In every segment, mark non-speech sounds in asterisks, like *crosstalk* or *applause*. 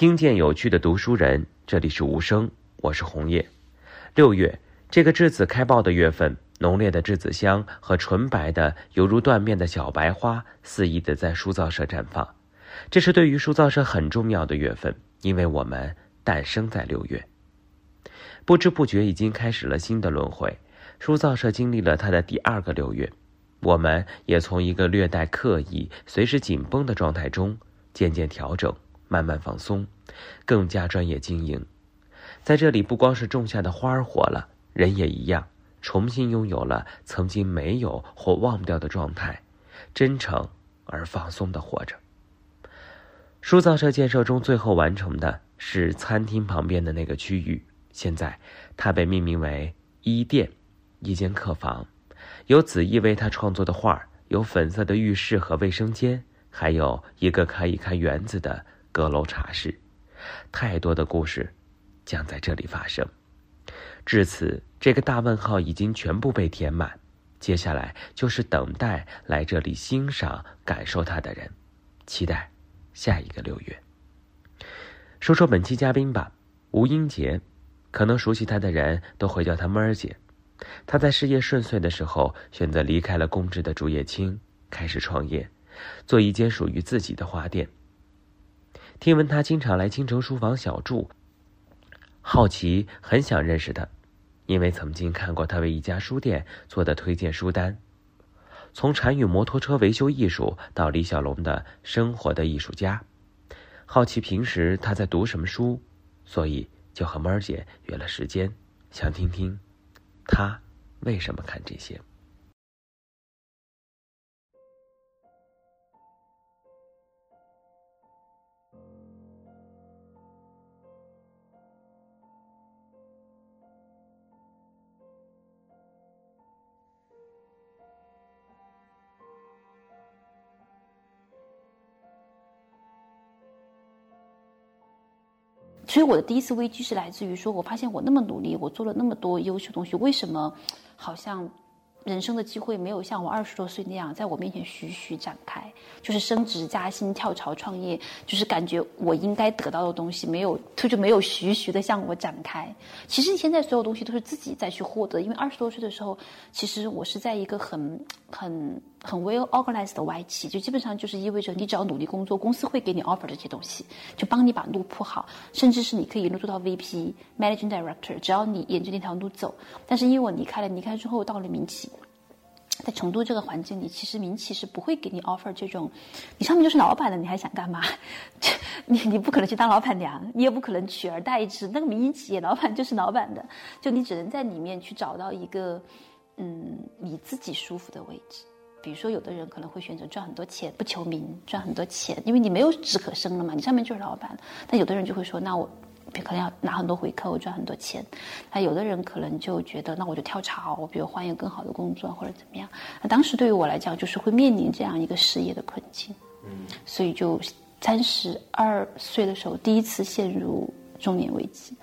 听见有趣的读书人，这里是无声，我是红叶。六月，这个栀子开爆的月份，浓烈的栀子香和纯白的犹如缎面的小白花肆意的在书造社绽放。这是对于书造社很重要的月份，因为我们诞生在六月。不知不觉已经开始了新的轮回，书造社经历了它的第二个六月，我们也从一个略带刻意、随时紧绷的状态中渐渐调整。慢慢放松，更加专业经营。在这里，不光是种下的花儿活了，人也一样，重新拥有了曾经没有或忘不掉的状态，真诚而放松的活着。书造社建设中最后完成的是餐厅旁边的那个区域，现在它被命名为一店，一间客房，有子毅为他创作的画，有粉色的浴室和卫生间，还有一个可以开园子的。阁楼茶室，太多的故事将在这里发生。至此，这个大问号已经全部被填满。接下来就是等待来这里欣赏、感受它的人，期待下一个六月。说说本期嘉宾吧，吴英杰。可能熟悉他的人都会叫他闷儿姐。他在事业顺遂的时候，选择离开了公职的竹叶青，开始创业，做一间属于自己的花店。听闻他经常来京城书房小住，好奇很想认识他，因为曾经看过他为一家书店做的推荐书单，从禅语摩托车维修艺术到李小龙的生活的艺术家，好奇平时他在读什么书，所以就和妹儿姐约了时间，想听听他为什么看这些。所以我的第一次危机是来自于说，我发现我那么努力，我做了那么多优秀东西，为什么好像？人生的机会没有像我二十多岁那样在我面前徐徐展开，就是升职加薪、跳槽创业，就是感觉我应该得到的东西没有，它就没有徐徐的向我展开。其实现在所有东西都是自己再去获得，因为二十多岁的时候，其实我是在一个很很很 well organized 的外企，就基本上就是意味着你只要努力工作，公司会给你 offer 这些东西，就帮你把路铺好，甚至是你可以一路做到 VP、Managing Director，只要你沿着那条路走。但是因为我离开了，离开之后到了民企。在成都这个环境里，其实民企是不会给你 offer 这种，你上面就是老板的，你还想干嘛？*laughs* 你你不可能去当老板娘，你也不可能取而代之。那个民营企业老板就是老板的，就你只能在里面去找到一个，嗯，你自己舒服的位置。比如说，有的人可能会选择赚很多钱，不求名，赚很多钱，因为你没有职可升了嘛，你上面就是老板。但有的人就会说，那我。可能要拿很多回扣，赚很多钱。那有的人可能就觉得，那我就跳槽，我比如换一个更好的工作或者怎么样。那当时对于我来讲，就是会面临这样一个事业的困境。嗯，所以就三十二岁的时候，第一次陷入中年危机，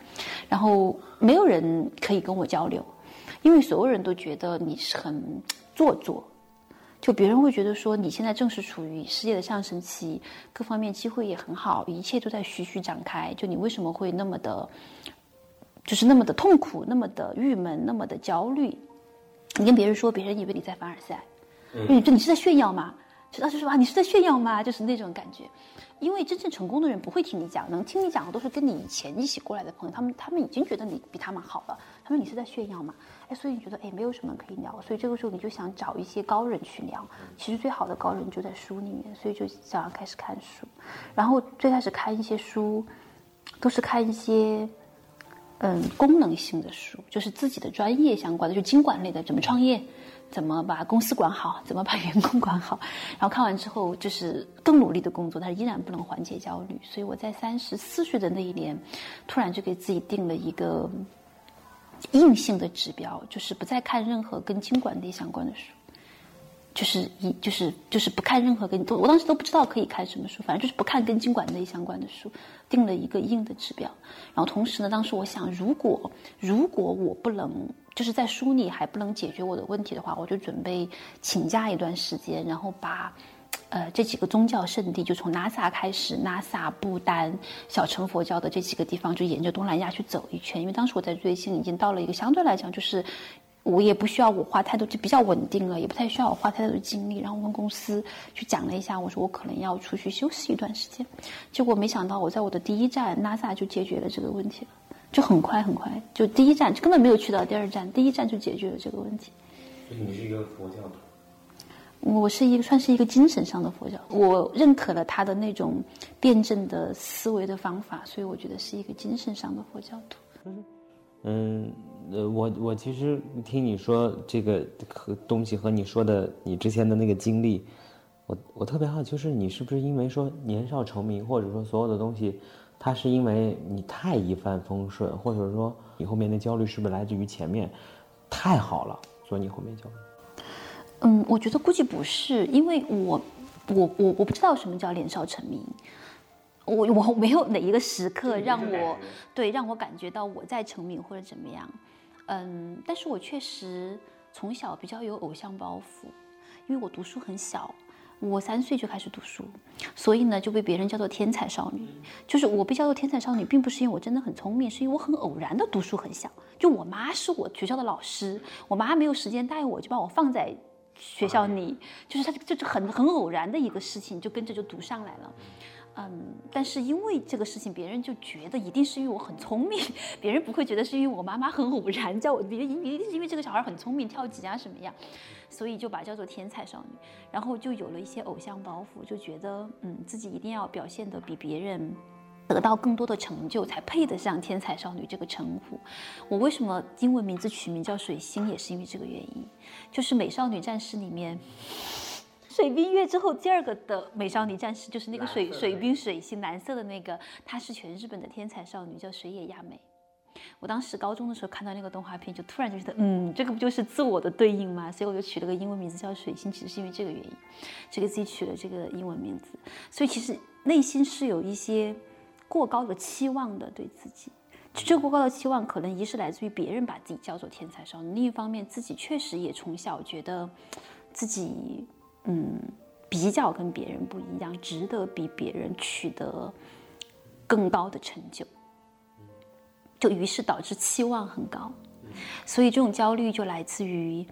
然后没有人可以跟我交流，因为所有人都觉得你是很做作。就别人会觉得说，你现在正是处于事业的上升期，各方面机会也很好，一切都在徐徐展开。就你为什么会那么的，就是那么的痛苦，那么的郁闷，那么的焦虑？你跟别人说，别人以为你在凡尔赛，你你是在炫耀吗？就当时说啊，你是在炫耀吗？就是那种感觉。因为真正成功的人不会听你讲，能听你讲的都是跟你以前一起过来的朋友，他们他们已经觉得你比他们好了。他们你是在炫耀嘛？哎，所以你觉得哎没有什么可以聊，所以这个时候你就想找一些高人去聊。其实最好的高人就在书里面，所以就想要开始看书。然后最开始看一些书，都是看一些嗯功能性的书，就是自己的专业相关的，就经管类的，怎么创业。怎么把公司管好？怎么把员工管好？*laughs* 然后看完之后，就是更努力的工作，但是依然不能缓解焦虑。所以我在三十四岁的那一年，突然就给自己定了一个硬性的指标，就是不再看任何跟经管类相关的书。就是一就是就是不看任何跟都，我当时都不知道可以看什么书，反正就是不看跟经管类相关的书，定了一个硬的指标。然后同时呢，当时我想，如果如果我不能就是在书里还不能解决我的问题的话，我就准备请假一段时间，然后把呃，这几个宗教圣地，就从拉萨开始，拉萨、不丹、小乘佛教的这几个地方，就沿着东南亚去走一圈。因为当时我在瑞幸已经到了一个相对来讲，就是我也不需要我花太多，就比较稳定了，也不太需要我花太多的精力。然后我跟公司去讲了一下，我说我可能要出去休息一段时间。结果没想到，我在我的第一站拉萨就解决了这个问题了，就很快很快，就第一站根本没有去到第二站，第一站就解决了这个问题。所以你是一个佛教徒。我是一个算是一个精神上的佛教，我认可了他的那种辩证的思维的方法，所以我觉得是一个精神上的佛教徒。嗯，呃，我我其实听你说这个和东西和你说的你之前的那个经历，我我特别好奇，就是你是不是因为说年少成名，或者说所有的东西，它是因为你太一帆风顺，或者说你后面的焦虑是不是来自于前面太好了，所以你后面焦虑？嗯，我觉得估计不是，因为我，我我我不知道什么叫年少成名，我我没有哪一个时刻让我对让我感觉到我在成名或者怎么样，嗯，但是我确实从小比较有偶像包袱，因为我读书很小，我三岁就开始读书，所以呢就被别人叫做天才少女，就是我被叫做天才少女，并不是因为我真的很聪明，是因为我很偶然的读书很小，就我妈是我学校的老师，我妈没有时间带我，就把我放在。学校里，就是她，就是很很偶然的一个事情，就跟着就读上来了，嗯，但是因为这个事情，别人就觉得一定是因为我很聪明，*laughs* 别人不会觉得是因为我妈妈很偶然叫我，别人一定是因为这个小孩很聪明，跳级啊什么样，所以就把叫做天才少女，然后就有了一些偶像包袱，就觉得嗯自己一定要表现的比别人。得到更多的成就，才配得上“天才少女”这个称呼。我为什么英文名字取名叫水星，也是因为这个原因。就是《美少女战士》里面，水冰月之后第二个的美少女战士，就是那个水水冰水星蓝色的那个，她是全日本的天才少女，叫水野亚美。我当时高中的时候看到那个动画片，就突然就觉得，嗯，这个不就是自我的对应吗？所以我就取了个英文名字叫水星，其实是因为这个原因，就给自己取了这个英文名字。所以其实内心是有一些。过高的期望的对自己，这过高的期望可能一是来自于别人把自己叫做天才少女，另一方面自己确实也从小觉得自己嗯比较跟别人不一样，值得比别人取得更高的成就，就于是导致期望很高，所以这种焦虑就来自于。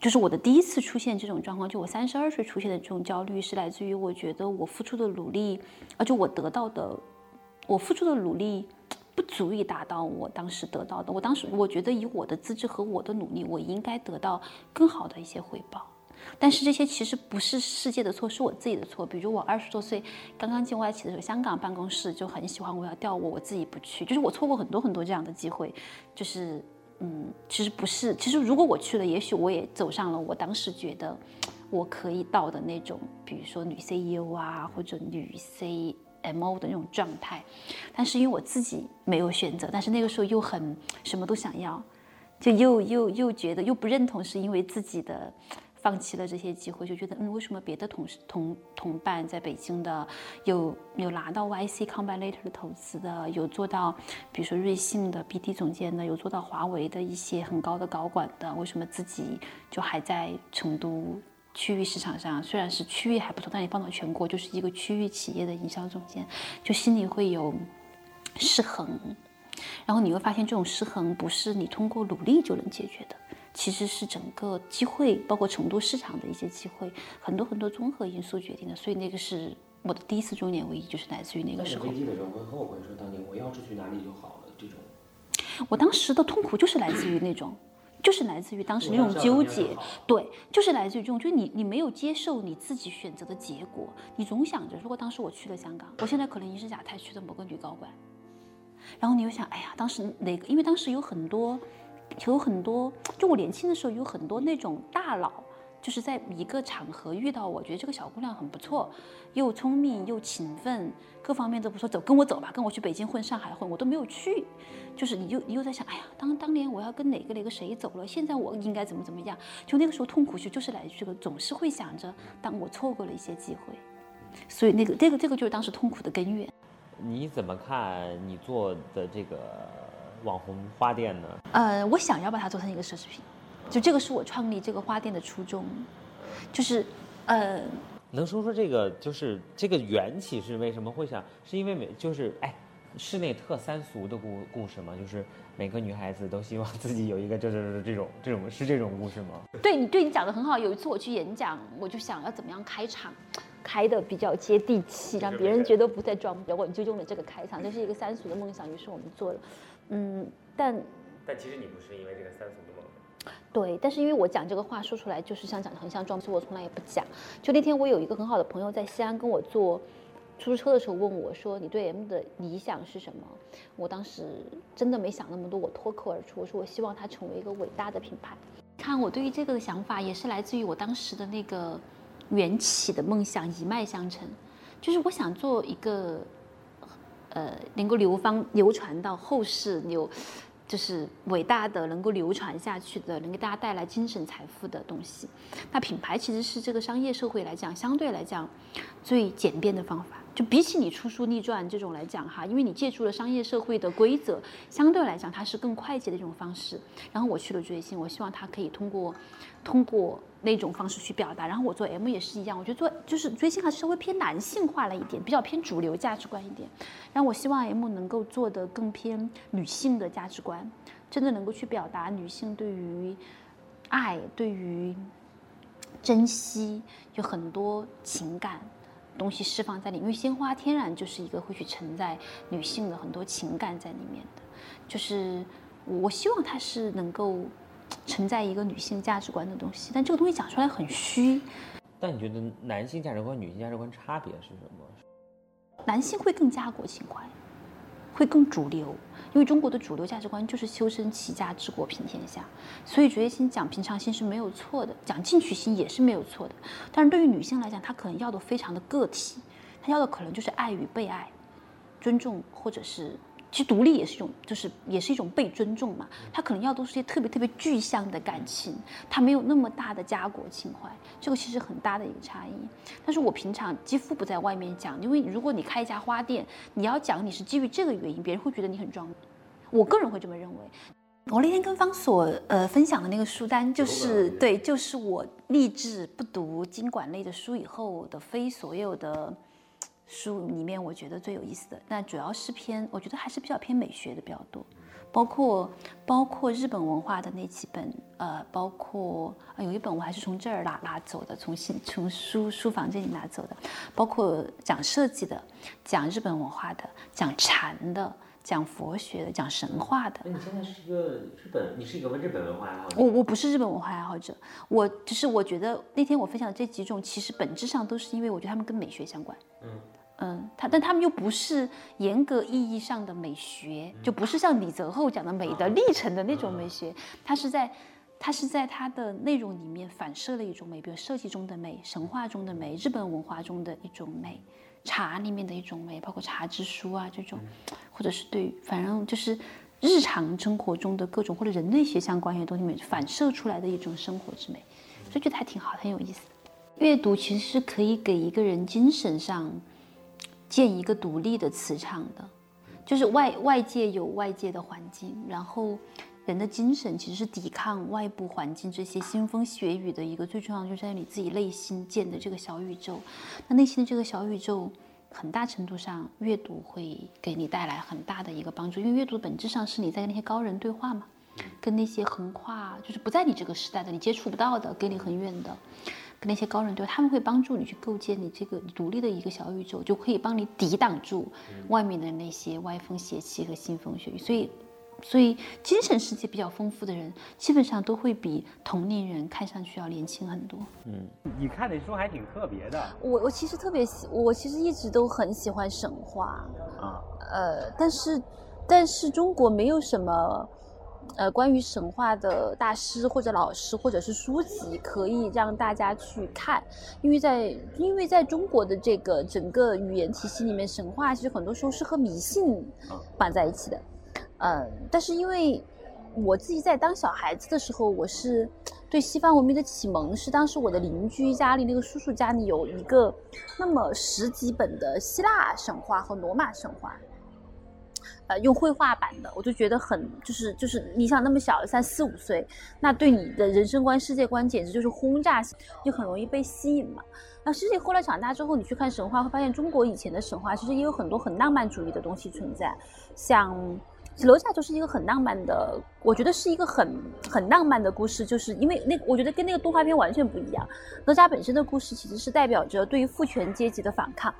就是我的第一次出现这种状况，就我三十二岁出现的这种焦虑，是来自于我觉得我付出的努力，而且我得到的，我付出的努力不足以达到我当时得到的。我当时我觉得以我的资质和我的努力，我应该得到更好的一些回报。但是这些其实不是世界的错，是我自己的错。比如我二十多岁刚刚进外企的时候，香港办公室就很喜欢我要调我，我自己不去，就是我错过很多很多这样的机会，就是。嗯，其实不是。其实如果我去了，也许我也走上了我当时觉得我可以到的那种，比如说女 CEO 啊，或者女 CMO 的那种状态。但是因为我自己没有选择，但是那个时候又很什么都想要，就又又又觉得又不认同，是因为自己的。放弃了这些机会，就觉得嗯，为什么别的同事同同伴在北京的有有拿到 YC Combinator 的投资的，有做到，比如说瑞幸的 BD 总监的，有做到华为的一些很高的高管的，为什么自己就还在成都区域市场上？虽然是区域还不错，但你放到全国就是一个区域企业的营销总监，就心里会有失衡。然后你会发现，这种失衡不是你通过努力就能解决的。其实是整个机会，包括成都市场的一些机会，很多很多综合因素决定的。所以那个是我的第一次中年危机，就是来自于那个时候。危机的时候会后悔说当年我要是去哪里就好了这种。我当时的痛苦就是来自于那种，就是来自于当时那种纠结，对，就是来自于这种，就是你你没有接受你自己选择的结果，你总想着如果当时我去了香港，我现在可能已经是亚太区的某个女高管。然后你又想，哎呀，当时哪个？因为当时有很多。有很多，就我年轻的时候有很多那种大佬，就是在一个场合遇到我，觉得这个小姑娘很不错，又聪明又勤奋，各方面都不错，走跟我走吧，跟我去北京混、上海混，我都没有去。就是你又你又在想，哎呀，当当年我要跟哪个哪个谁走了，现在我应该怎么怎么样？就那个时候痛苦就就是来这个，总是会想着，当我错过了一些机会，所以那个这个这个就是当时痛苦的根源。你怎么看你做的这个？网红花店呢？呃，我想要把它做成一个奢侈品，就这个是我创立这个花店的初衷，就是，呃，能说说这个就是这个缘起是为什么会想？是因为每就是哎，室内特三俗的故故事吗？就是每个女孩子都希望自己有一个这这这这种这种是这种故事吗？对你对你讲的很好。有一次我去演讲，我就想要怎么样开场，开的比较接地气，让别人觉得不再装逼。我就用了这个开场，这是一个三俗的梦想，于是我们做了。嗯，但但其实你不是因为这个三俗的梦。对，但是因为我讲这个话说出来就是像讲的很像装逼，我从来也不讲。就那天我有一个很好的朋友在西安跟我坐出租车的时候问我说：“你对 M 的理想是什么？”我当时真的没想那么多，我脱口而出我说：“我希望它成为一个伟大的品牌。”看我对于这个的想法也是来自于我当时的那个缘起的梦想一脉相承，就是我想做一个呃能够流芳流传到后世流。就是伟大的、能够流传下去的、能给大家带来精神财富的东西。那品牌其实是这个商业社会来讲，相对来讲最简便的方法。就比起你出书立传这种来讲哈，因为你借助了商业社会的规则，相对来讲它是更快捷的一种方式。然后我去了追星，我希望他可以通过通过那种方式去表达。然后我做 M 也是一样，我觉得做就是追星还是稍微偏男性化了一点，比较偏主流价值观一点。然后我希望 M 能够做的更偏女性的价值观，真的能够去表达女性对于爱、对于珍惜有很多情感。东西释放在里，因为鲜花天然就是一个会去承载女性的很多情感在里面的，就是我希望它是能够承载一个女性价值观的东西，但这个东西讲出来很虚。但你觉得男性价值观、女性价值观差别是什么？男性会更加国情怀。会更主流，因为中国的主流价值观就是修身齐家治国平天下，所以觉心讲平常心是没有错的，讲进取心也是没有错的。但是对于女性来讲，她可能要的非常的个体，她要的可能就是爱与被爱，尊重或者是。其实独立也是一种，就是也是一种被尊重嘛。他可能要都是些特别特别具象的感情，他没有那么大的家国情怀，这个其实很大的一个差异。但是我平常几乎不在外面讲，因为如果你开一家花店，你要讲你是基于这个原因，别人会觉得你很装。我个人会这么认为。我那天跟方所呃分享的那个书单，就是对，就是我立志不读经管类的书以后的非所有的。书里面我觉得最有意思的，那主要是偏，我觉得还是比较偏美学的比较多，包括包括日本文化的那几本，呃，包括啊有一本我还是从这儿拿拿走的，从新从书书房这里拿走的，包括讲设计的，讲日本文化的，讲禅的，讲佛学的，讲神话的。那你现在是一个日本，你是一个日本文化爱好者？我我不是日本文化爱好者，我就是我觉得那天我分享的这几种，其实本质上都是因为我觉得他们跟美学相关。嗯。嗯，他但他们又不是严格意义上的美学，就不是像李泽厚讲的美的历程的那种美学，它是在，它是在它的内容里面反射了一种美，比如设计中的美、神话中的美、日本文化中的一种美、茶里面的一种美，包括茶之书啊这种，或者是对，反正就是日常生活中的各种或者人类学相关的东西里面反射出来的一种生活之美，所以觉得还挺好，很有意思。阅读其实是可以给一个人精神上。建一个独立的磁场的，就是外外界有外界的环境，然后人的精神其实是抵抗外部环境这些腥风血雨的一个最重要的，就是在你自己内心建的这个小宇宙。那内心的这个小宇宙，很大程度上阅读会给你带来很大的一个帮助，因为阅读本质上是你在跟那些高人对话嘛，跟那些横跨就是不在你这个时代的，你接触不到的，给你很远的。跟那些高人对，他们会帮助你去构建你这个独立的一个小宇宙，就可以帮你抵挡住外面的那些歪风邪气和腥风血雨。所以，所以精神世界比较丰富的人，基本上都会比同龄人看上去要年轻很多。嗯，你看的书还挺特别的。我我其实特别喜，我其实一直都很喜欢神话啊。呃，但是，但是中国没有什么。呃，关于神话的大师或者老师或者是书籍，可以让大家去看，因为在因为在中国的这个整个语言体系里面，神话其实很多时候是和迷信绑在一起的。嗯，但是因为我自己在当小孩子的时候，我是对西方文明的启蒙是当时我的邻居家里那个叔叔家里有一个那么十几本的希腊神话和罗马神话。呃，用绘画版的，我就觉得很就是就是你想那么小三四五岁，那对你的人生观、世界观简直就是轰炸，就很容易被吸引嘛。那实际后来长大之后，你去看神话，会发现中国以前的神话其实也有很多很浪漫主义的东西存在，像哪吒就是一个很浪漫的，我觉得是一个很很浪漫的故事，就是因为那我觉得跟那个动画片完全不一样。哪吒本身的故事其实是代表着对于父权阶级的反抗。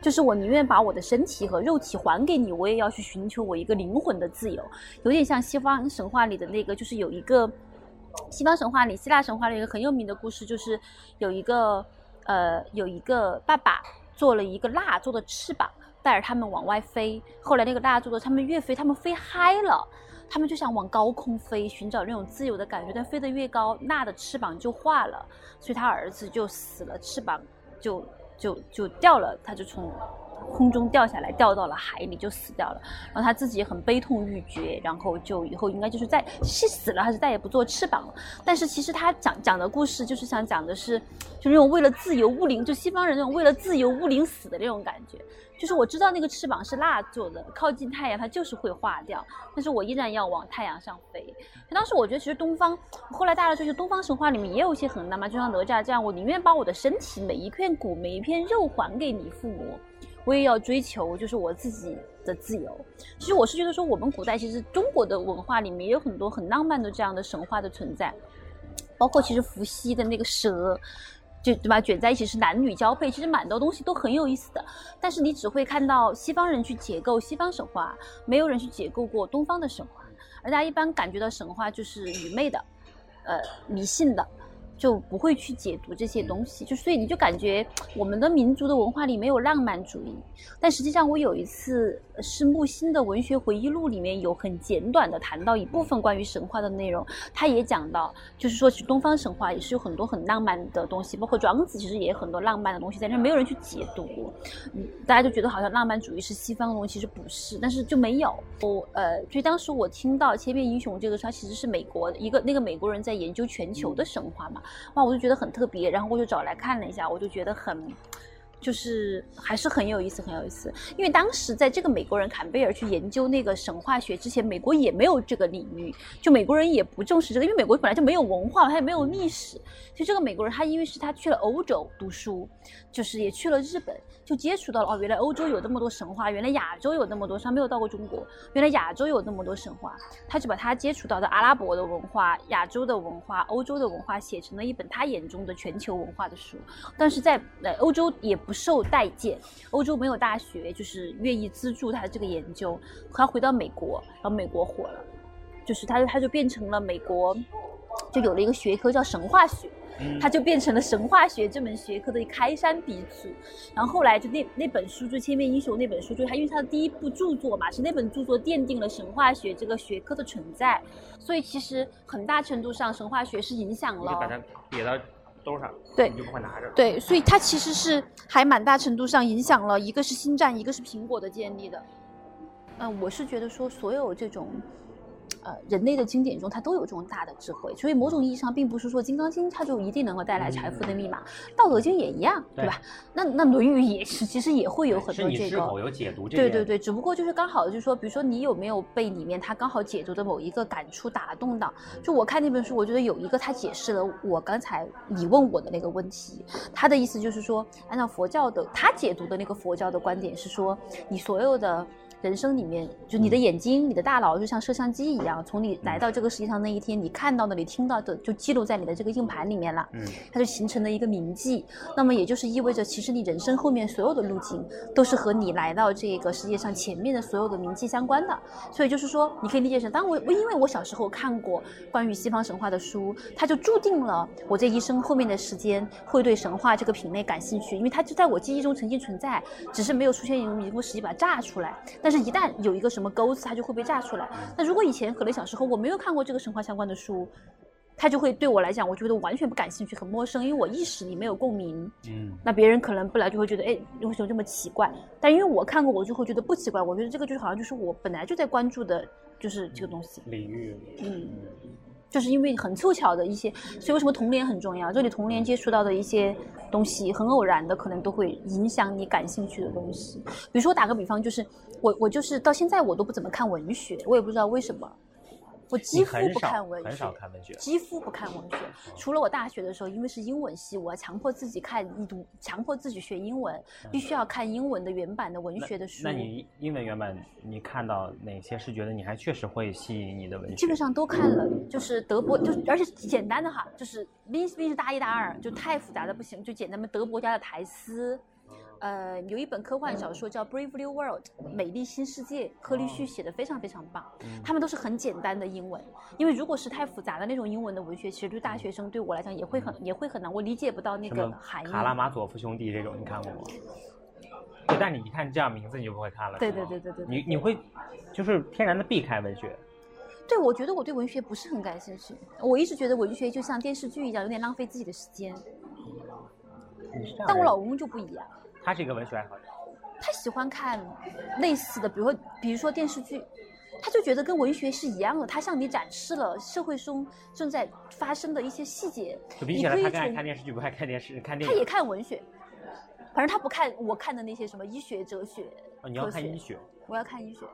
就是我宁愿把我的身体和肉体还给你，我也要去寻求我一个灵魂的自由，有点像西方神话里的那个，就是有一个西方神话里、希腊神话里一个很有名的故事，就是有一个呃有一个爸爸做了一个蜡做的翅膀，带着他们往外飞。后来那个蜡做的，他们越飞，他们飞嗨了，他们就想往高空飞，寻找那种自由的感觉。但飞得越高，蜡的翅膀就化了，所以他儿子就死了，翅膀就。就就掉了，他就从空中掉下来，掉到了海里，就死掉了。然后他自己很悲痛欲绝，然后就以后应该就是再是死了，还是再也不做翅膀了。但是其实他讲讲的故事，就是想讲的是，就那种为了自由勿灵，就西方人那种为了自由勿灵死的那种感觉。就是我知道那个翅膀是蜡做的，靠近太阳它就是会化掉，但是我依然要往太阳上飞。当时我觉得其实东方，后来大家说就东方神话里面也有一些很浪漫，就像哪吒这样，我宁愿把我的身体每一片骨每一片肉还给你父母，我也要追求就是我自己的自由。其实我是觉得说我们古代其实中国的文化里面也有很多很浪漫的这样的神话的存在，包括其实伏羲的那个蛇。就对吧？卷在一起是男女交配，其实蛮多东西都很有意思的。但是你只会看到西方人去解构西方神话，没有人去解构过东方的神话。而大家一般感觉到神话就是愚昧的，呃，迷信的。就不会去解读这些东西，就所以你就感觉我们的民族的文化里没有浪漫主义。但实际上，我有一次是木心的文学回忆录里面有很简短的谈到一部分关于神话的内容，他也讲到，就是说其实东方神话也是有很多很浪漫的东西，包括庄子其实也有很多浪漫的东西在那，没有人去解读。嗯，大家就觉得好像浪漫主义是西方的东西，其实不是，但是就没有。我呃，所以当时我听到《千面英雄》这个，它其实是美国一个那个美国人在研究全球的神话嘛。哇，我就觉得很特别，然后我就找来看了一下，我就觉得很。就是还是很有意思，很有意思。因为当时在这个美国人坎贝尔去研究那个神话学之前，美国也没有这个领域，就美国人也不重视这个，因为美国本来就没有文化，他也没有历史。就这个美国人，他因为是他去了欧洲读书，就是也去了日本，就接触到了哦，原来欧洲有那么多神话，原来亚洲有那么多，他没有到过中国，原来亚洲有那么多神话，他就把他接触到的阿拉伯的文化、亚洲的文化、欧洲的文化写成了一本他眼中的全球文化的书。但是在呃欧洲也不。受待见，欧洲没有大学，就是愿意资助他的这个研究。他回到美国，然后美国火了，就是他他就变成了美国，就有了一个学科叫神话学，他就变成了神话学这门学科的开山鼻祖。然后后来就那那本书就《千面英雄》那本书，就是他因为他的第一部著作嘛，是那本著作奠定了神话学这个学科的存在。所以其实很大程度上，神话学是影响了。把它别到。兜上，对，你就不会拿着。对，所以它其实是还蛮大程度上影响了一个是星战，一个是苹果的建立的。嗯，我是觉得说所有这种。呃，人类的经典中，它都有这种大的智慧，所以某种意义上，并不是说《金刚经》它就一定能够带来财富的密码，《道德经》也一样，对吧？那那《论语》也是，其实也会有很多这个。是否有解读？对对对，只不过就是刚好就是说，比如说你有没有被里面他刚好解读的某一个感触打动到？就我看那本书，我觉得有一个他解释了我刚才你问我的那个问题，他的意思就是说，按照佛教的他解读的那个佛教的观点是说，你所有的。人生里面，就你的眼睛、你的大脑就像摄像机一样，从你来到这个世界上那一天，你看到的、你听到的，就记录在你的这个硬盘里面了。嗯，它就形成了一个铭记。那么也就是意味着，其实你人生后面所有的路径，都是和你来到这个世界上前面的所有的铭记相关的。所以就是说，你可以理解成，当我我因为我小时候看过关于西方神话的书，它就注定了我这一生后面的时间会对神话这个品类感兴趣，因为它就在我记忆中曾经存在，只是没有出现一个实际把它炸出来。但是一旦有一个什么钩子，它就会被炸出来。那如果以前可能小时候我没有看过这个神话相关的书，它就会对我来讲，我觉得完全不感兴趣，很陌生，因为我意识里没有共鸣。嗯，那别人可能不来就会觉得，哎，为什么这么奇怪？但因为我看过，我就会觉得不奇怪。我觉得这个就是好像就是我本来就在关注的，就是这个东西。领域。嗯。就是因为很凑巧的一些，所以为什么童年很重要？这里童年接触到的一些东西，很偶然的，可能都会影响你感兴趣的东西。比如说打个比方，就是我我就是到现在我都不怎么看文学，我也不知道为什么。我几乎不看文学，很少看文学，几乎不看文学。除了我大学的时候，因为是英文系，我要强迫自己看一读，强迫自己学英文，必须要看英文的原版的文学的书。那你英文原版，你看到哪些是觉得你还确实会吸引你的文学？基本上都看了，就是德国，就而且简单的哈，就是毕竟是大一、大二，就太复杂的不行，就简单的德国家的台诗。呃，有一本科幻小说叫《Brave New World》，美丽新世界，柯立旭写的非常非常棒。他们都是很简单的英文，因为如果是太复杂的那种英文的文学，其实对大学生对我来讲也会很也会很难，我理解不到那个含义。卡拉马佐夫兄弟这种你看过吗？对，但你一看这样名字你就不会看了。对对对对对。你你会就是天然的避开文学。对，我觉得我对文学不是很感兴趣。我一直觉得文学就像电视剧一样，有点浪费自己的时间。但我老公就不一样。他是一个文学爱好者，他喜欢看类似的，比如说，比如说电视剧，他就觉得跟文学是一样的，他向你展示了社会中正在发生的一些细节。就比起来，他更爱看电视剧，不爱看电视，看电影。他也看文学，反正他不看我看的那些什么医学、哲学。哦，你要看医学？我要看医学。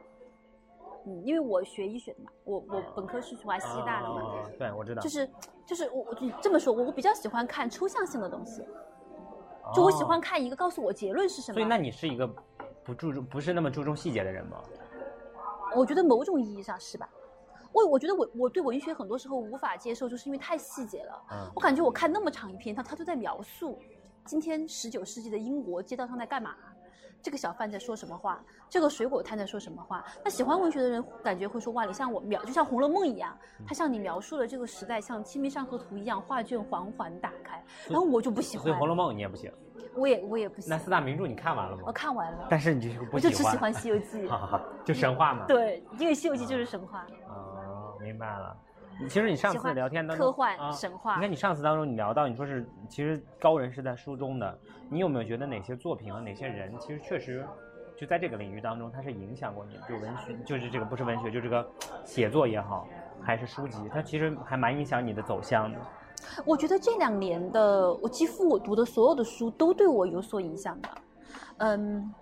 嗯，因为我学医学的嘛，我我本科是华西大的嘛。对，我知道。就是就是我我这么说，我我比较喜欢看抽象性的东西。就我喜欢看一个告诉我结论是什么。所以那你是一个不注重、不是那么注重细节的人吗？我觉得某种意义上是吧。我我觉得我我对文学很多时候无法接受，就是因为太细节了。嗯。我感觉我看那么长一篇，他他都在描述今天十九世纪的英国街道上在干嘛。这个小贩在说什么话？这个水果摊在说什么话？那喜欢文学的人感觉会说哇，你像我描，就像《红楼梦》一样，他向你描述了这个时代，像《清明上河图》一样，画卷缓缓打开。然后我就不喜欢。所以《红楼梦》你也不行。我也我也不行。那四大名著你看完了吗？我看完了。但是你就是不喜欢。我就只喜欢《西游记 *laughs*》。就神话嘛。对，因为《西游记》就是神话。哦，明白了。其实你上次聊天当中，科幻神话。你看你上次当中你聊到，你说是其实高人是在书中的，你有没有觉得哪些作品和哪些人其实确实？就在这个领域当中，他是影响过你，就文学，就是这个不是文学，就这个写作也好，还是书籍，它其实还蛮影响你的走向的。我觉得这两年的，我几乎我读的所有的书都对我有所影响的，嗯。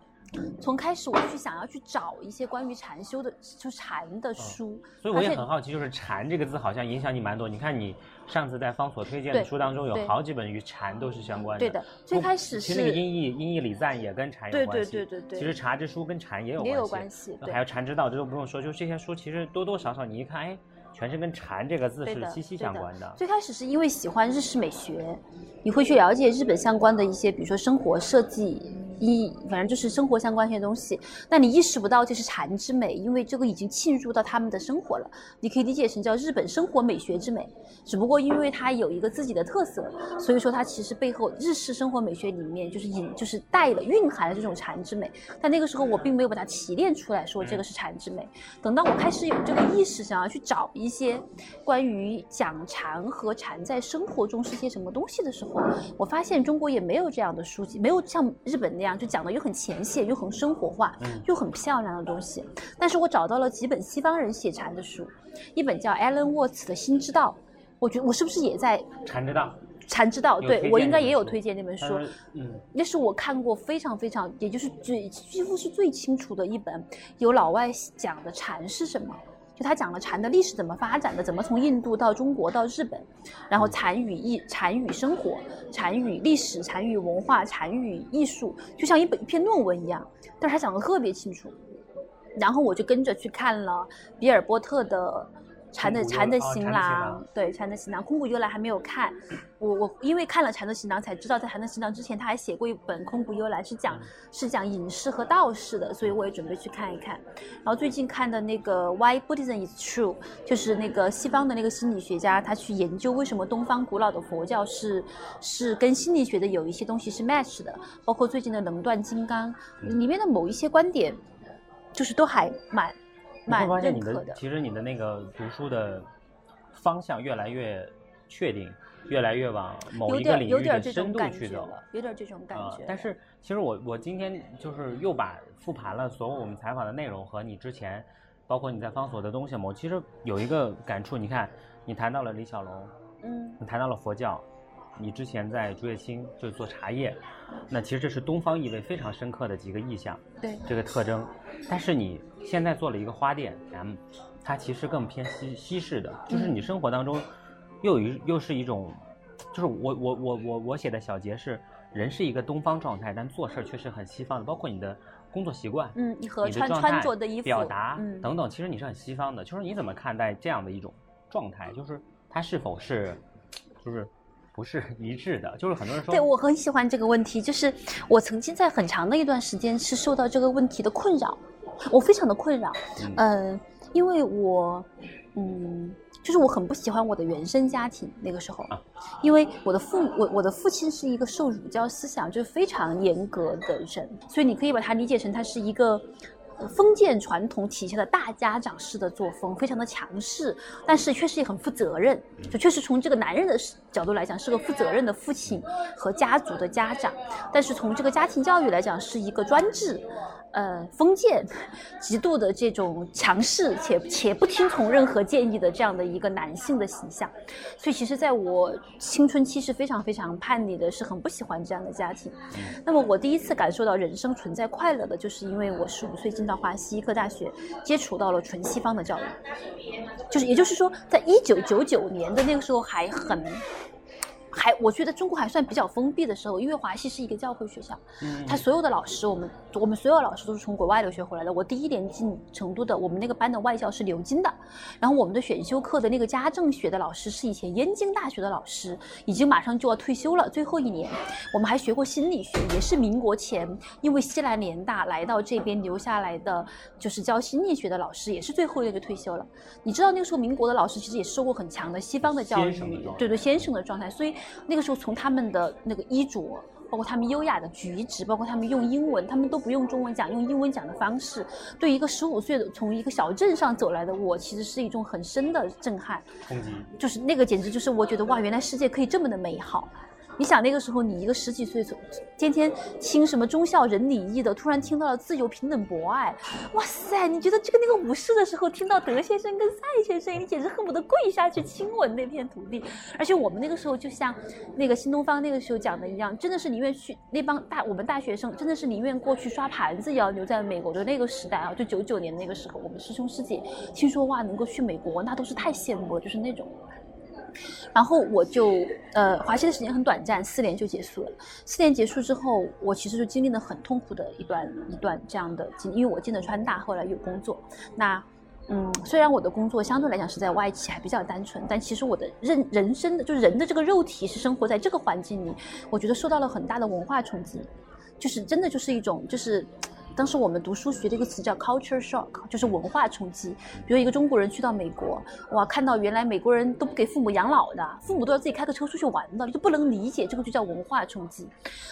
从开始我就去想要去找一些关于禅修的，就禅的书。所以我也很好奇，就是禅这个字好像影响你蛮多。你看你上次在方所推荐的书当中，有好几本与禅都是相关的。对的，最开始是。其实那个音译音译李赞也跟禅有关系。对对对对对。其实茶之书跟禅也有也有关系。还有禅之道，这都不用说，就这些书其实多多少少你一看，哎，全是跟禅这个字是息息相关的。最开始是因为喜欢日式美学，你会去了解日本相关的一些，比如说生活设计。一反正就是生活相关一些东西，那你意识不到这是禅之美，因为这个已经浸入到他们的生活了。你可以理解成叫日本生活美学之美，只不过因为它有一个自己的特色，所以说它其实背后日式生活美学里面就是隐就是带了蕴含了这种禅之美。但那个时候我并没有把它提炼出来说这个是禅之美。等到我开始有这个意识，想要去找一些关于讲禅和禅在生活中是些什么东西的时候，我发现中国也没有这样的书籍，没有像日本那样。就讲的又很浅显，又很生活化，又很漂亮的东西。但是我找到了几本西方人写禅的书，一本叫 Alan Watts 的《心之道》，我觉得我是不是也在禅之道？禅之道，对我应该也有推荐那本书。嗯，那是我看过非常非常，也就是最几乎是最清楚的一本有老外讲的禅是什么。就他讲了禅的历史怎么发展的，怎么从印度到中国到日本，然后禅与艺、禅与生活、禅与历史、禅与文化、禅与艺术，就像一本一篇论文一样。但是他讲的特别清楚，然后我就跟着去看了比尔波特的。禅的禅的行囊，对禅的行囊，空谷幽兰还没有看。我我因为看了禅的行囊，才知道在禅的行囊之前，他还写过一本空谷幽兰，是讲是讲隐士和道士的，所以我也准备去看一看。然后最近看的那个 Why Buddhism is True，就是那个西方的那个心理学家，他去研究为什么东方古老的佛教是是跟心理学的有一些东西是 match 的，包括最近的能断金刚里面的某一些观点，就是都还蛮。你会发现你的其实你的那个读书的方向越来越确定，越来越往某一个领域的深度去走，有点这种感觉。但是其实我我今天就是又把复盘了所有我们采访的内容和你之前包括你在方所的东西嘛，我其实有一个感触，你看，你谈到了李小龙，嗯你谈到了佛教，你之前在竹叶青就是做茶叶，那其实这是东方意味非常深刻的几个意象，对这个特征。但是你现在做了一个花店 M，它其实更偏西西式的，就是你生活当中又有一又是一种，就是我我我我我写的小结是人是一个东方状态，但做事儿却是很西方的，包括你的工作习惯，嗯，你和穿穿着的衣服表达、嗯等等，其实你是很西方的。就是你怎么看待这样的一种状态？就是它是否是，就是不是一致的？就是很多人说，对我很喜欢这个问题，就是我曾经在很长的一段时间是受到这个问题的困扰，我非常的困扰，嗯呃，因为我，嗯，就是我很不喜欢我的原生家庭那个时候，啊因为我的父我我的父亲是一个受儒教思想就是非常严格的人，所以你可以把它理解成他是一个。呃封建传统体现的大家长式的作风，非常的强势，但是确实也很负责任。就确实从这个男人的角度来讲，是个负责任的父亲和家族的家长；但是从这个家庭教育来讲，是一个专制、呃封建、极度的这种强势且且不听从任何建议的这样的一个男性的形象。所以，其实在我青春期是非常非常叛逆的，是很不喜欢这样的家庭。那么，我第一次感受到人生存在快乐的，就是因为我十五岁进到华西医科大学，接触到了纯西方的教育。就是，也就是说，在一九九九年的那个时候还很。还我觉得中国还算比较封闭的时候，因为华西是一个教会学校，嗯他所有的老师，我们我们所有老师都是从国外留学回来的。我第一年进成都的，我们那个班的外教是牛津的，然后我们的选修课的那个家政学的老师是以前燕京大学的老师，已经马上就要退休了，最后一年。我们还学过心理学，也是民国前因为西南联大来到这边留下来的，就是教心理学的老师，也是最后一个退休了。你知道那个时候民国的老师其实也受过很强的西方的教育对对，先生的状态，所以那个时候从他们的那个衣着。包括他们优雅的举止，包括他们用英文，他们都不用中文讲，用英文讲的方式，对一个十五岁的从一个小镇上走来的我，其实是一种很深的震撼。冲击，就是那个简直就是我觉得哇，原来世界可以这么的美好。你想那个时候，你一个十几岁，天天听什么忠孝仁礼义的，突然听到了自由平等博爱，哇塞！你觉得这个那个武士的时候，听到德先生跟赛先生，你简直恨不得跪下去亲吻那片土地。而且我们那个时候就像那个新东方那个时候讲的一样，真的是宁愿去那帮大我们大学生，真的是宁愿过去刷盘子，也要留在美国的那个时代啊！就九九年那个时候，我们师兄师姐听说哇能够去美国，那都是太羡慕了，就是那种。然后我就呃，华西的时间很短暂，四年就结束了。四年结束之后，我其实就经历了很痛苦的一段一段这样的经历，因为我进了川大，后来有工作。那嗯，虽然我的工作相对来讲是在外企，还比较单纯，但其实我的人人生的就是人的这个肉体是生活在这个环境里，我觉得受到了很大的文化冲击，就是真的就是一种就是。当时我们读书学的一个词叫 culture shock，就是文化冲击。比如一个中国人去到美国，哇，看到原来美国人都不给父母养老的，父母都要自己开个车出去玩的，你就不能理解，这个就叫文化冲击。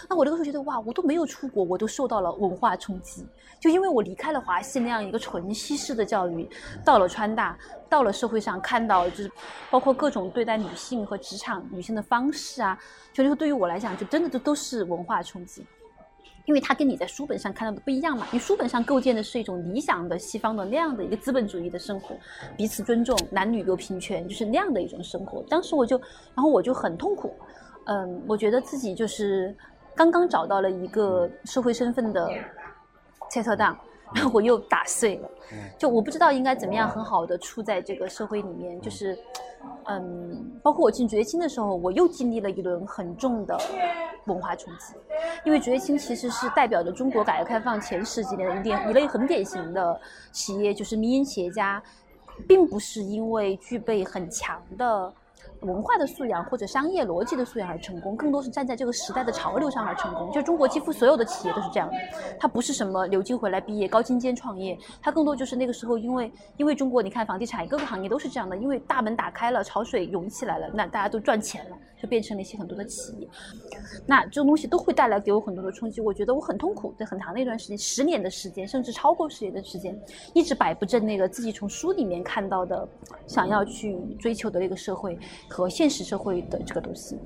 那我那个时候觉得，哇，我都没有出国，我都受到了文化冲击，就因为我离开了华西那样一个纯西式的教育，到了川大，到了社会上看到，就是包括各种对待女性和职场女性的方式啊，就那个对于我来讲，就真的都都是文化冲击。因为它跟你在书本上看到的不一样嘛，你书本上构建的是一种理想的西方的那样的一个资本主义的生活，彼此尊重，男女有平权，就是那样的一种生活。当时我就，然后我就很痛苦，嗯，我觉得自己就是刚刚找到了一个社会身份的菜特档，然后我又打碎了，就我不知道应该怎么样很好的处在这个社会里面，就是，嗯，包括我进绝青的时候，我又经历了一轮很重的文化冲击，因为绝青其实是代表着中国改革开放前十几年的一点一类很典型的企业，就是民营企业家，并不是因为具备很强的。文化的素养或者商业逻辑的素养而成功，更多是站在这个时代的潮流上而成功。就中国几乎所有的企业都是这样的，它不是什么留京回来毕业高精尖创业，它更多就是那个时候因为因为中国你看房地产各个行业都是这样的，因为大门打开了，潮水涌起来了，那大家都赚钱了，就变成了一些很多的企业。那这种东西都会带来给我很多的冲击，我觉得我很痛苦，在很长的一段时间，十年的时间，甚至超过十年的时间，一直摆不正那个自己从书里面看到的，想要去追求的那个社会和现实社会的这个东西，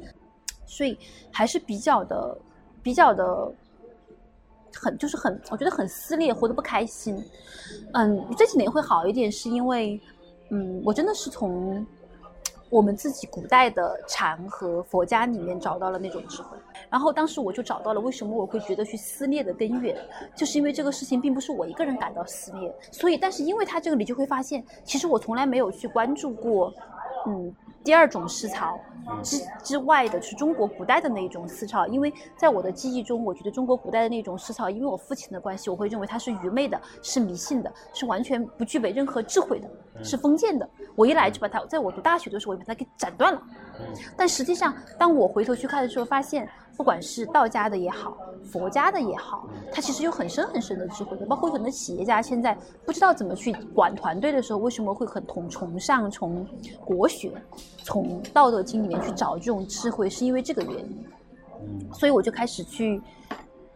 所以还是比较的、比较的很就是很，我觉得很撕裂，活得不开心。嗯，这几年会好一点，是因为，嗯，我真的是从我们自己古代的禅和佛家里面找到了那种智慧。然后当时我就找到了为什么我会觉得去撕裂的根源，就是因为这个事情并不是我一个人感到撕裂，所以但是因为他这个，你就会发现，其实我从来没有去关注过，嗯。第二种思潮之之外的是中国古代的那一种思潮，因为在我的记忆中，我觉得中国古代的那种思潮，因为我父亲的关系，我会认为它是愚昧的，是迷信的，是完全不具备任何智慧的，是封建的。我一来就把它，在我读大学的时候，我就把它给斩断了。但实际上，当我回头去看的时候，发现。不管是道家的也好，佛家的也好，它其实有很深很深的智慧的。包括很多企业家现在不知道怎么去管团队的时候，为什么会很崇崇尚从国学、从道德经里面去找这种智慧，是因为这个原因。所以我就开始去。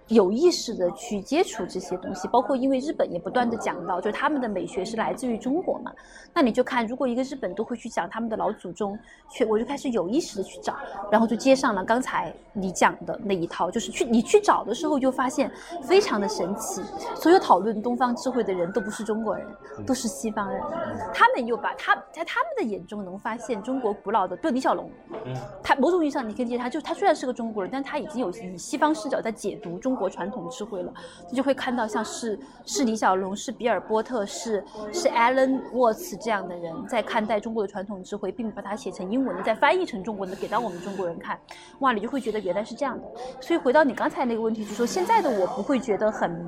有意识的去接触这些东西，包括因为日本也不断的讲到，就是他们的美学是来自于中国嘛。那你就看，如果一个日本都会去讲他们的老祖宗，去我就开始有意识的去找，然后就接上了刚才你讲的那一套，就是去你去找的时候就发现非常的神奇。所有讨论东方智慧的人都不是中国人，都是西方人，他们又把他在他们的眼中能发现中国古老的，对李小龙，他某种意义上你可以理解他，就他虽然是个中国人，但他已经有以西方视角在解读中。中国传统智慧了，你就会看到像是是李小龙、是比尔波特、是是 Alan Watts 这样的人在看待中国的传统智慧，并把它写成英文，再翻译成中文的给到我们中国人看。哇，你就会觉得原来是这样的。所以回到你刚才那个问题，就说现在的我不会觉得很。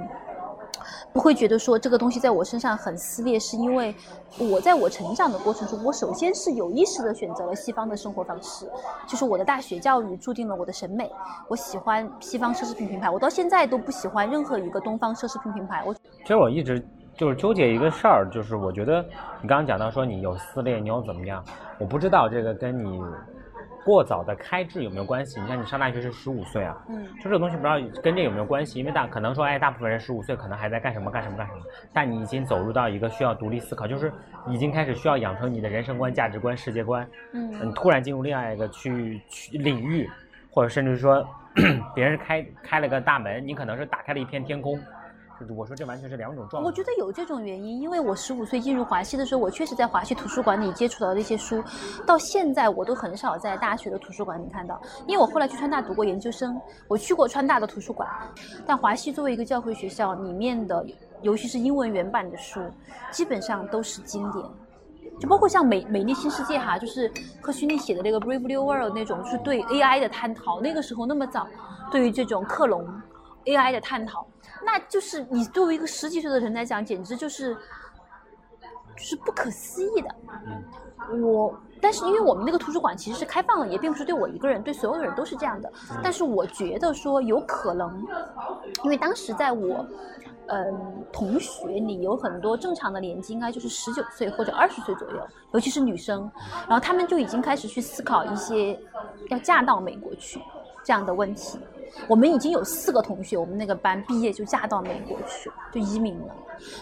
不会觉得说这个东西在我身上很撕裂，是因为我在我成长的过程中，我首先是有意识的选择了西方的生活方式，就是我的大学教育注定了我的审美，我喜欢西方奢侈品品牌，我到现在都不喜欢任何一个东方奢侈品品牌。我其实我一直就是纠结一个事儿，就是我觉得你刚刚讲到说你有撕裂，你有怎么样，我不知道这个跟你。过早的开智有没有关系？你看你上大学是十五岁啊，嗯，就这个东西不知道跟这有没有关系，因为大可能说，哎，大部分人十五岁可能还在干什么干什么干什么，但你已经走入到一个需要独立思考，就是已经开始需要养成你的人生观、价值观、世界观，嗯，你突然进入另外一个去去领域，或者甚至说 *clears throat* 别人开开了个大门，你可能是打开了一片天空。我说这完全是两种状态。我觉得有这种原因，因为我十五岁进入华西的时候，我确实在华西图书馆里接触到的一些书，到现在我都很少在大学的图书馆里看到。因为我后来去川大读过研究生，我去过川大的图书馆，但华西作为一个教会学校，里面的尤其是英文原版的书，基本上都是经典，就包括像《美美丽新世界》哈，就是赫胥黎写的那个《Brave New World》那种，就是对 AI 的探讨。那个时候那么早，对于这种克隆 AI 的探讨。那就是你作为一个十几岁的人来讲，简直就是就是不可思议的。我，但是因为我们那个图书馆其实是开放的，也并不是对我一个人，对所有的人都是这样的。但是我觉得说有可能，因为当时在我嗯同学里有很多正常的年纪，应该就是十九岁或者二十岁左右，尤其是女生，然后他们就已经开始去思考一些要嫁到美国去这样的问题。我们已经有四个同学，我们那个班毕业就嫁到美国去，就移民了。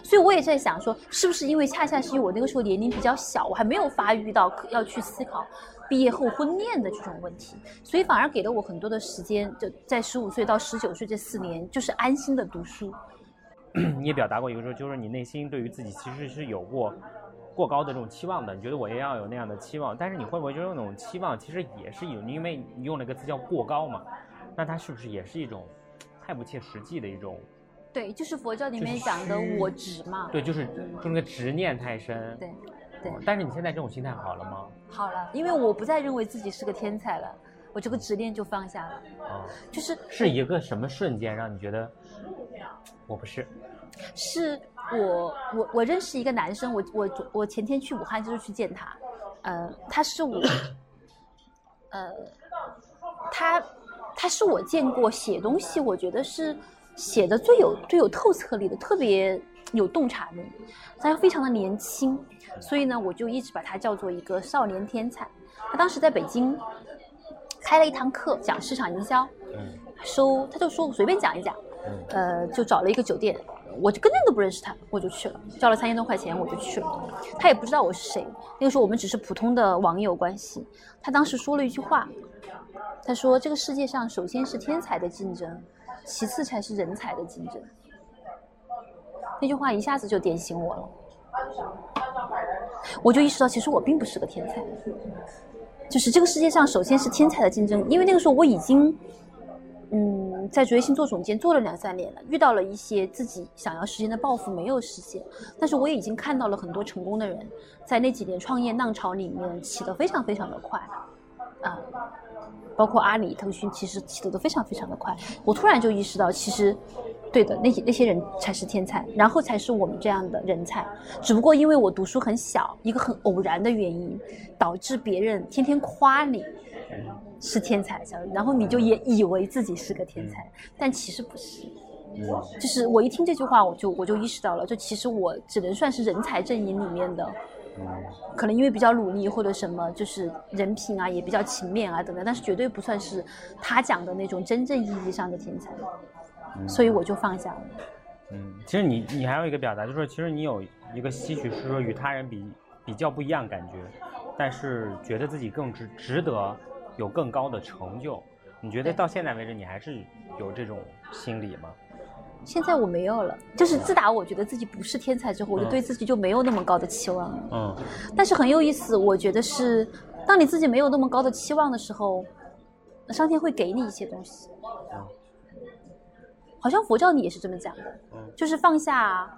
所以我也在想说，是不是因为恰恰是因为我那个时候年龄比较小，我还没有发育到要去思考毕业后婚恋的这种问题，所以反而给了我很多的时间，就在十五岁到十九岁这四年，就是安心的读书。*coughs* 你也表达过一个说，就是你内心对于自己其实是有过过高的这种期望的，你觉得我也要有那样的期望，但是你会不会就是那种期望其实也是有，因为你用了一个词叫过高嘛？那它是不是也是一种太不切实际的一种？对，就是佛教里面讲的我执嘛。对，就是就那个执念太深。对，对。但是你现在这种心态好了吗？好了，因为我不再认为自己是个天才了，我这个执念就放下了。哦。就是是一个什么瞬间让你觉得我不是？是我我我认识一个男生，我我我前天去武汉就是去见他，呃，他是我，呃，他。他是我见过写东西，我觉得是写的最有最有透彻力的，特别有洞察力。他又非常的年轻，所以呢，我就一直把他叫做一个少年天才。他当时在北京开了一堂课，讲市场营销，收他就说我随便讲一讲，呃，就找了一个酒店，我就根本都不认识他，我就去了，交了三千多块钱我就去了。他也不知道我是谁，那个时候我们只是普通的网友关系。他当时说了一句话。他说：“这个世界上，首先是天才的竞争，其次才是人才的竞争。那句话一下子就点醒我了，我就意识到，其实我并不是个天才。就是这个世界上，首先是天才的竞争，因为那个时候我已经，嗯，在卓越星做总监做了两三年了，遇到了一些自己想要实现的抱负没有实现，但是我也已经看到了很多成功的人，在那几年创业浪潮里面起得非常非常的快，啊。包括阿里、腾讯，其实起得都非常非常的快。我突然就意识到，其实，对的，那些那些人才是天才，然后才是我们这样的人才。只不过因为我读书很小，一个很偶然的原因，导致别人天天夸你是天才，然后你就也以为自己是个天才，但其实不是。就是我一听这句话，我就我就意识到了，就其实我只能算是人才阵营里面的。可能因为比较努力或者什么，就是人品啊也比较勤勉啊等等，但是绝对不算是他讲的那种真正意义上的天才，所以我就放下了。嗯，其实你你还有一个表达，就是说其实你有一个吸取是说与他人比比较不一样感觉，但是觉得自己更值值得有更高的成就。你觉得到现在为止你还是有这种心理吗？现在我没有了，就是自打我觉得自己不是天才之后，我就对自己就没有那么高的期望了。嗯，但是很有意思，我觉得是，当你自己没有那么高的期望的时候，上天会给你一些东西。好像佛教里也是这么讲的，就是放下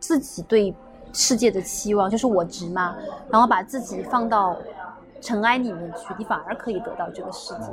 自己对世界的期望，就是我执嘛，然后把自己放到尘埃里面去，你反而可以得到这个世界。